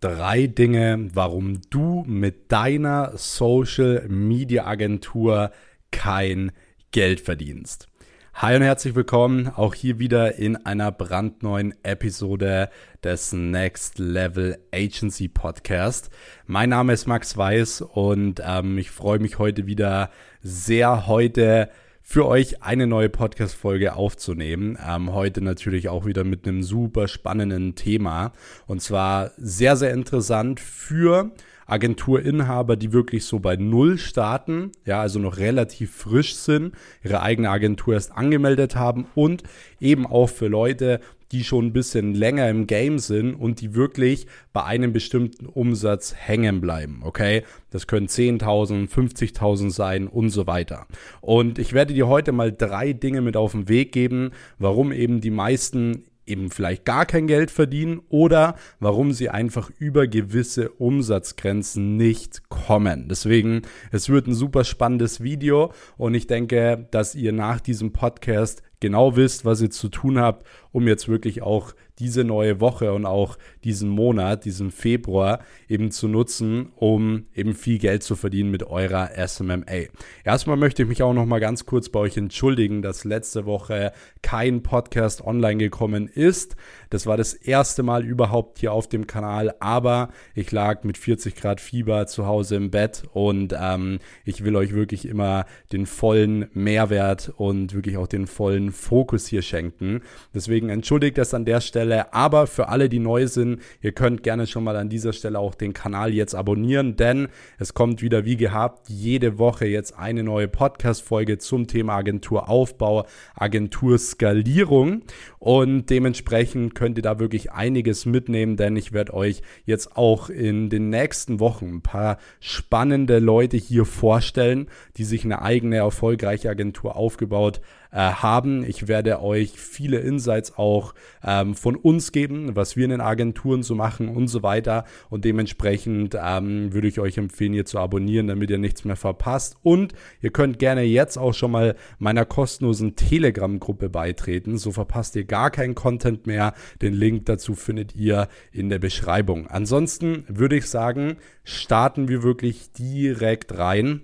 drei Dinge, warum du mit deiner Social Media Agentur kein Geld verdienst. Hi und herzlich willkommen auch hier wieder in einer brandneuen Episode des Next Level Agency Podcast. Mein Name ist Max Weiß und ähm, ich freue mich heute wieder sehr heute für euch eine neue Podcast-Folge aufzunehmen. Ähm, heute natürlich auch wieder mit einem super spannenden Thema. Und zwar sehr, sehr interessant für Agenturinhaber, die wirklich so bei Null starten, ja, also noch relativ frisch sind, ihre eigene Agentur erst angemeldet haben und eben auch für Leute, die schon ein bisschen länger im Game sind und die wirklich bei einem bestimmten Umsatz hängen bleiben, okay? Das können 10.000, 50.000 sein und so weiter. Und ich werde dir heute mal drei Dinge mit auf den Weg geben, warum eben die meisten eben vielleicht gar kein Geld verdienen oder warum sie einfach über gewisse Umsatzgrenzen nicht kommen. Deswegen, es wird ein super spannendes Video und ich denke, dass ihr nach diesem Podcast genau wisst, was ihr zu tun habt, um jetzt wirklich auch diese neue Woche und auch diesen Monat, diesen Februar eben zu nutzen, um eben viel Geld zu verdienen mit eurer SMMA. Erstmal möchte ich mich auch noch mal ganz kurz bei euch entschuldigen, dass letzte Woche kein Podcast online gekommen ist. Das war das erste Mal überhaupt hier auf dem Kanal, aber ich lag mit 40 Grad Fieber zu Hause im Bett und ähm, ich will euch wirklich immer den vollen Mehrwert und wirklich auch den vollen Fokus hier schenken. Deswegen entschuldigt das an der Stelle, aber für alle, die neu sind, ihr könnt gerne schon mal an dieser Stelle auch den Kanal jetzt abonnieren, denn es kommt wieder wie gehabt jede Woche jetzt eine neue Podcast-Folge zum Thema Agenturaufbau, Agenturskalierung. Und dementsprechend könnt ihr da wirklich einiges mitnehmen, denn ich werde euch jetzt auch in den nächsten Wochen ein paar spannende Leute hier vorstellen, die sich eine eigene erfolgreiche Agentur aufgebaut äh, haben. Ich werde euch viele Insights auch ähm, von uns geben, was wir in den Agenturen so machen und so weiter. Und dementsprechend ähm, würde ich euch empfehlen, hier zu abonnieren, damit ihr nichts mehr verpasst. Und ihr könnt gerne jetzt auch schon mal meiner kostenlosen Telegram-Gruppe beitreten. So verpasst ihr gar keinen Content mehr. Den Link dazu findet ihr in der Beschreibung. Ansonsten würde ich sagen, starten wir wirklich direkt rein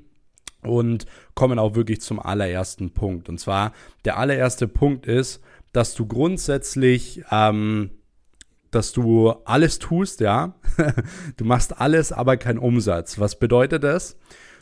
und kommen auch wirklich zum allerersten Punkt. Und zwar der allererste Punkt ist, dass du grundsätzlich, ähm, dass du alles tust, ja. du machst alles, aber kein Umsatz. Was bedeutet das?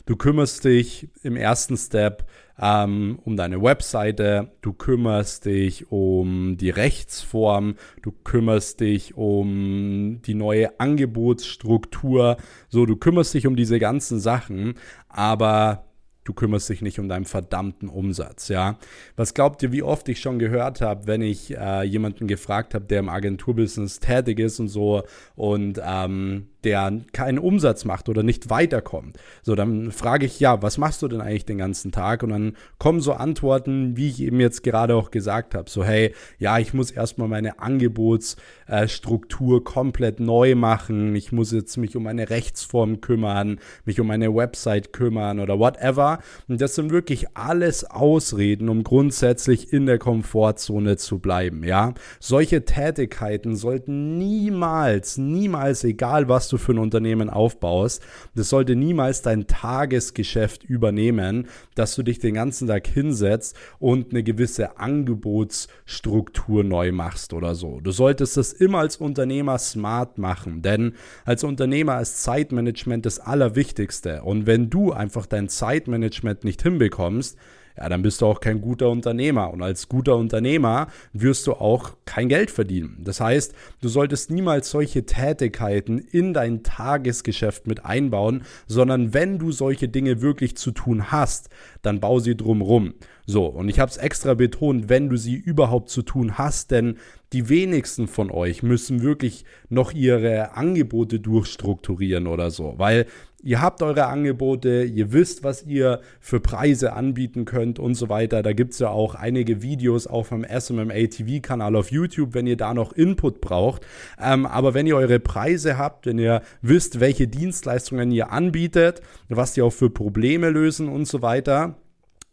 Du kümmerst dich im ersten Step ähm, um deine Webseite, du kümmerst dich um die Rechtsform, du kümmerst dich um die neue Angebotsstruktur, so du kümmerst dich um diese ganzen Sachen, aber du kümmerst dich nicht um deinen verdammten Umsatz, ja. Was glaubt ihr, wie oft ich schon gehört habe, wenn ich äh, jemanden gefragt habe, der im Agenturbusiness tätig ist und so und ähm, der keinen Umsatz macht oder nicht weiterkommt. So, dann frage ich, ja, was machst du denn eigentlich den ganzen Tag? Und dann kommen so Antworten, wie ich eben jetzt gerade auch gesagt habe. So, hey, ja, ich muss erstmal meine Angebotsstruktur äh, komplett neu machen. Ich muss jetzt mich um eine Rechtsform kümmern, mich um eine Website kümmern oder whatever. Und das sind wirklich alles Ausreden, um grundsätzlich in der Komfortzone zu bleiben, ja. Solche Tätigkeiten sollten niemals, niemals, egal was du für ein Unternehmen aufbaust. Das sollte niemals dein Tagesgeschäft übernehmen, dass du dich den ganzen Tag hinsetzt und eine gewisse Angebotsstruktur neu machst oder so. Du solltest das immer als Unternehmer smart machen, denn als Unternehmer ist Zeitmanagement das Allerwichtigste. Und wenn du einfach dein Zeitmanagement nicht hinbekommst, ja, dann bist du auch kein guter Unternehmer. Und als guter Unternehmer wirst du auch kein Geld verdienen. Das heißt, du solltest niemals solche Tätigkeiten in dein Tagesgeschäft mit einbauen, sondern wenn du solche Dinge wirklich zu tun hast, dann bau sie drumrum. So, und ich habe es extra betont, wenn du sie überhaupt zu tun hast, denn die wenigsten von euch müssen wirklich noch ihre Angebote durchstrukturieren oder so, weil ihr habt eure Angebote, ihr wisst, was ihr für Preise anbieten könnt und so weiter. Da gibt es ja auch einige Videos auf meinem SMMA TV-Kanal auf YouTube, wenn ihr da noch Input braucht. Ähm, aber wenn ihr eure Preise habt, wenn ihr wisst, welche Dienstleistungen ihr anbietet, was die auch für Probleme lösen und so weiter,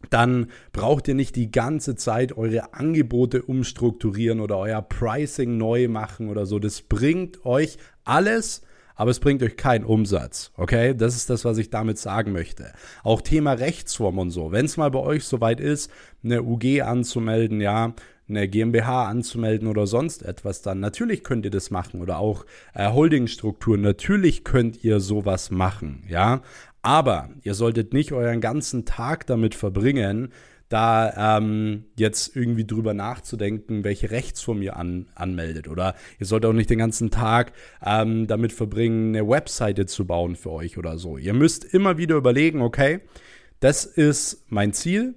dann braucht ihr nicht die ganze Zeit eure Angebote umstrukturieren oder euer Pricing neu machen oder so. Das bringt euch alles aber es bringt euch keinen Umsatz. Okay, das ist das, was ich damit sagen möchte. Auch Thema Rechtsform und so. Wenn es mal bei euch soweit ist, eine UG anzumelden, ja, eine GmbH anzumelden oder sonst etwas, dann natürlich könnt ihr das machen oder auch äh, Holdingstrukturen, natürlich könnt ihr sowas machen, ja. Aber ihr solltet nicht euren ganzen Tag damit verbringen, da ähm, jetzt irgendwie drüber nachzudenken, welche Rechtsform ihr an, anmeldet. Oder ihr sollt auch nicht den ganzen Tag ähm, damit verbringen, eine Webseite zu bauen für euch oder so. Ihr müsst immer wieder überlegen, okay, das ist mein Ziel,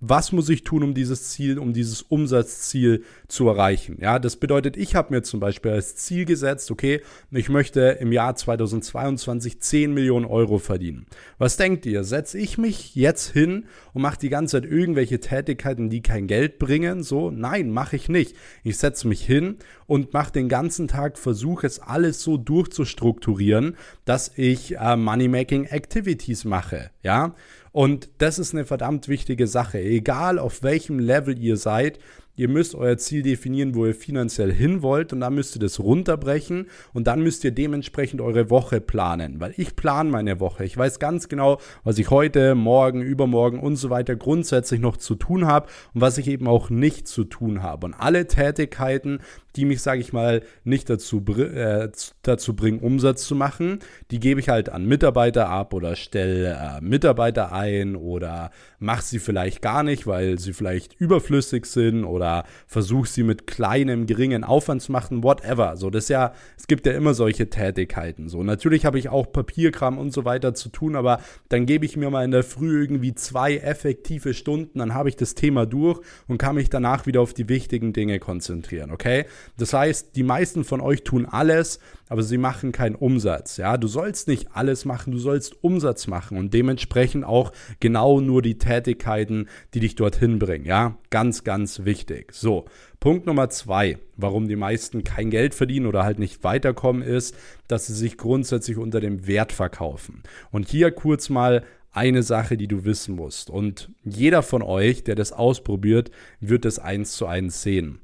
was muss ich tun, um dieses Ziel, um dieses Umsatzziel zu erreichen? Ja, das bedeutet, ich habe mir zum Beispiel als Ziel gesetzt, okay, ich möchte im Jahr 2022 10 Millionen Euro verdienen. Was denkt ihr? Setze ich mich jetzt hin und mache die ganze Zeit irgendwelche Tätigkeiten, die kein Geld bringen? So, nein, mache ich nicht. Ich setze mich hin und mache den ganzen Tag, versuche es alles so durchzustrukturieren, dass ich äh, Money-Making Activities mache. Ja, und das ist eine verdammt wichtige Sache. Egal auf welchem Level ihr seid, Ihr müsst euer Ziel definieren, wo ihr finanziell hin wollt und dann müsst ihr das runterbrechen und dann müsst ihr dementsprechend eure Woche planen, weil ich plane meine Woche. Ich weiß ganz genau, was ich heute, morgen, übermorgen und so weiter grundsätzlich noch zu tun habe und was ich eben auch nicht zu tun habe. Und alle Tätigkeiten, die mich, sage ich mal, nicht dazu, äh, dazu bringen, Umsatz zu machen, die gebe ich halt an Mitarbeiter ab oder stelle äh, Mitarbeiter ein oder mache sie vielleicht gar nicht, weil sie vielleicht überflüssig sind oder versuche sie mit kleinem, geringen Aufwand zu machen, whatever. So, das ist ja, es gibt ja immer solche Tätigkeiten. So, natürlich habe ich auch Papierkram und so weiter zu tun, aber dann gebe ich mir mal in der Früh irgendwie zwei effektive Stunden, dann habe ich das Thema durch und kann mich danach wieder auf die wichtigen Dinge konzentrieren, okay? Das heißt, die meisten von euch tun alles, aber sie machen keinen Umsatz. Ja, du sollst nicht alles machen, du sollst Umsatz machen und dementsprechend auch genau nur die Tätigkeiten, die dich dorthin bringen. Ja, ganz, ganz wichtig. So, Punkt Nummer zwei, warum die meisten kein Geld verdienen oder halt nicht weiterkommen, ist, dass sie sich grundsätzlich unter dem Wert verkaufen. Und hier kurz mal eine Sache, die du wissen musst. Und jeder von euch, der das ausprobiert, wird es eins zu eins sehen.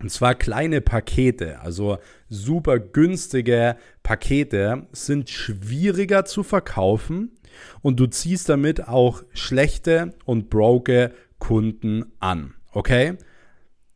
Und zwar kleine Pakete, also super günstige Pakete sind schwieriger zu verkaufen und du ziehst damit auch schlechte und broke Kunden an. Okay?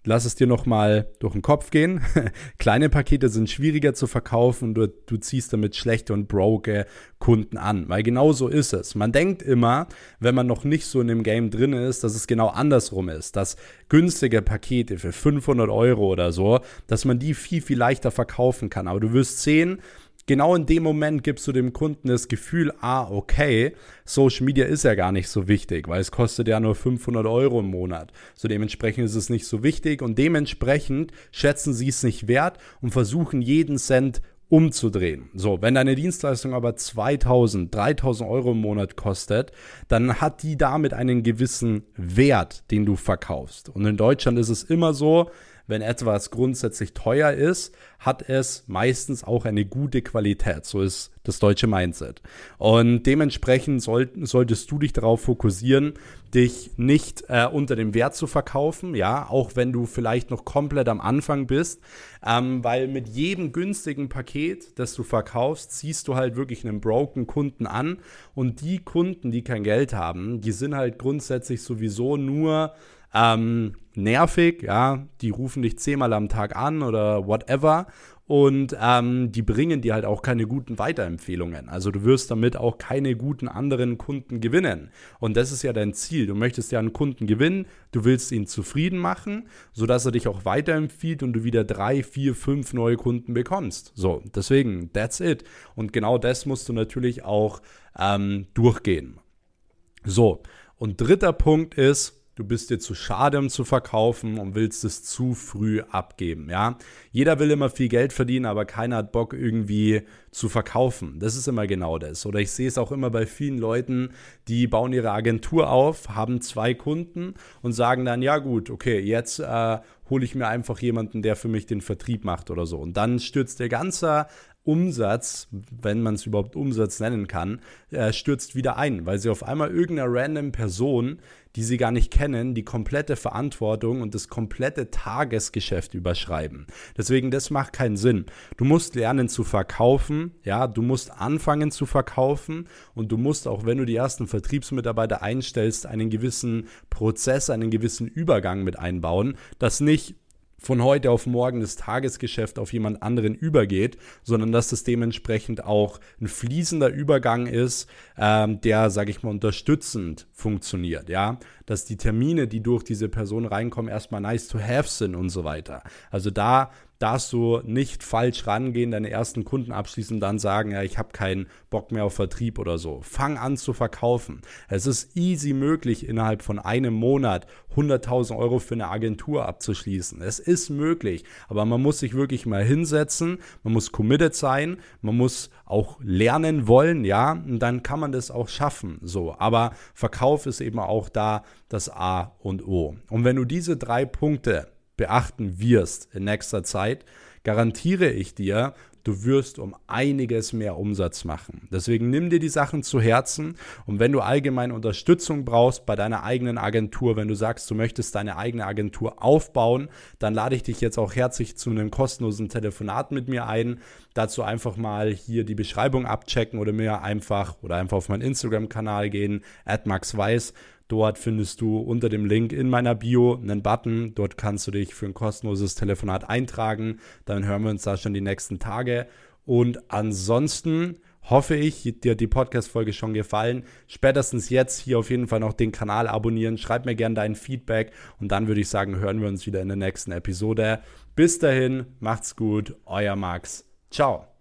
Lass es dir nochmal durch den Kopf gehen. Kleine Pakete sind schwieriger zu verkaufen. Du, du ziehst damit schlechte und broke Kunden an. Weil genau so ist es. Man denkt immer, wenn man noch nicht so in dem Game drin ist, dass es genau andersrum ist. Dass günstige Pakete für 500 Euro oder so, dass man die viel, viel leichter verkaufen kann. Aber du wirst sehen, genau in dem Moment gibst du dem Kunden das Gefühl, ah, okay, Social Media ist ja gar nicht so wichtig, weil es kostet ja nur 500 Euro im Monat. So dementsprechend ist es nicht so wichtig und dementsprechend schätzen sie es nicht wert und versuchen jeden Cent umzudrehen. So, wenn deine Dienstleistung aber 2000, 3000 Euro im Monat kostet, dann hat die damit einen gewissen Wert, den du verkaufst. Und in Deutschland ist es immer so, wenn etwas grundsätzlich teuer ist, hat es meistens auch eine gute Qualität. So ist das deutsche Mindset. Und dementsprechend soll, solltest du dich darauf fokussieren, dich nicht äh, unter dem Wert zu verkaufen, ja, auch wenn du vielleicht noch komplett am Anfang bist, ähm, weil mit jedem günstigen Paket, das du verkaufst, ziehst du halt wirklich einen broken Kunden an und die Kunden, die kein Geld haben, die sind halt grundsätzlich sowieso nur ähm, nervig, ja, die rufen dich zehnmal am Tag an oder whatever und ähm, die bringen dir halt auch keine guten Weiterempfehlungen. Also du wirst damit auch keine guten anderen Kunden gewinnen. Und das ist ja dein Ziel. Du möchtest ja einen Kunden gewinnen, du willst ihn zufrieden machen, sodass er dich auch weiterempfiehlt und du wieder drei, vier, fünf neue Kunden bekommst. So, deswegen, that's it. Und genau das musst du natürlich auch ähm, durchgehen. So, und dritter Punkt ist, du bist dir zu schade, um zu verkaufen und willst es zu früh abgeben, ja. Jeder will immer viel Geld verdienen, aber keiner hat Bock irgendwie zu verkaufen. Das ist immer genau das. Oder ich sehe es auch immer bei vielen Leuten, die bauen ihre Agentur auf, haben zwei Kunden und sagen dann, ja gut, okay, jetzt äh, hole ich mir einfach jemanden, der für mich den Vertrieb macht oder so. Und dann stürzt der ganze Umsatz, wenn man es überhaupt Umsatz nennen kann, äh, stürzt wieder ein, weil sie auf einmal irgendeiner random Person, die sie gar nicht kennen, die komplette Verantwortung und das komplette Tagesgeschäft überschreiben. Deswegen, das macht keinen Sinn. Du musst lernen zu verkaufen, ja, du musst anfangen zu verkaufen und du musst auch, wenn du die ersten Vertriebsmitarbeiter einstellst, einen gewissen Prozess, einen gewissen Übergang mit einbauen, dass nicht von heute auf morgen das Tagesgeschäft auf jemand anderen übergeht, sondern dass das dementsprechend auch ein fließender Übergang ist, ähm, der, sage ich mal, unterstützend funktioniert, ja, dass die Termine, die durch diese Person reinkommen, erstmal nice to have sind und so weiter. Also da darfst du nicht falsch rangehen, deine ersten Kunden abschließen dann sagen, ja, ich habe keinen Bock mehr auf Vertrieb oder so. Fang an zu verkaufen. Es ist easy möglich, innerhalb von einem Monat 100.000 Euro für eine Agentur abzuschließen. Es ist möglich, aber man muss sich wirklich mal hinsetzen, man muss committed sein, man muss auch lernen wollen, ja, und dann kann man das auch schaffen, so. Aber Verkauf ist eben auch da das A und O. Und wenn du diese drei Punkte beachten wirst in nächster Zeit, garantiere ich dir, du wirst um einiges mehr Umsatz machen. Deswegen nimm dir die Sachen zu Herzen und wenn du allgemein Unterstützung brauchst bei deiner eigenen Agentur, wenn du sagst, du möchtest deine eigene Agentur aufbauen, dann lade ich dich jetzt auch herzlich zu einem kostenlosen Telefonat mit mir ein. Dazu einfach mal hier die Beschreibung abchecken oder mir einfach oder einfach auf meinen Instagram-Kanal gehen, @maxweiss Dort findest du unter dem Link in meiner Bio einen Button. Dort kannst du dich für ein kostenloses Telefonat eintragen. Dann hören wir uns da schon die nächsten Tage. Und ansonsten hoffe ich, dir die Podcast-Folge schon gefallen. Spätestens jetzt hier auf jeden Fall noch den Kanal abonnieren. Schreib mir gerne dein Feedback und dann würde ich sagen, hören wir uns wieder in der nächsten Episode. Bis dahin, macht's gut, euer Max. Ciao.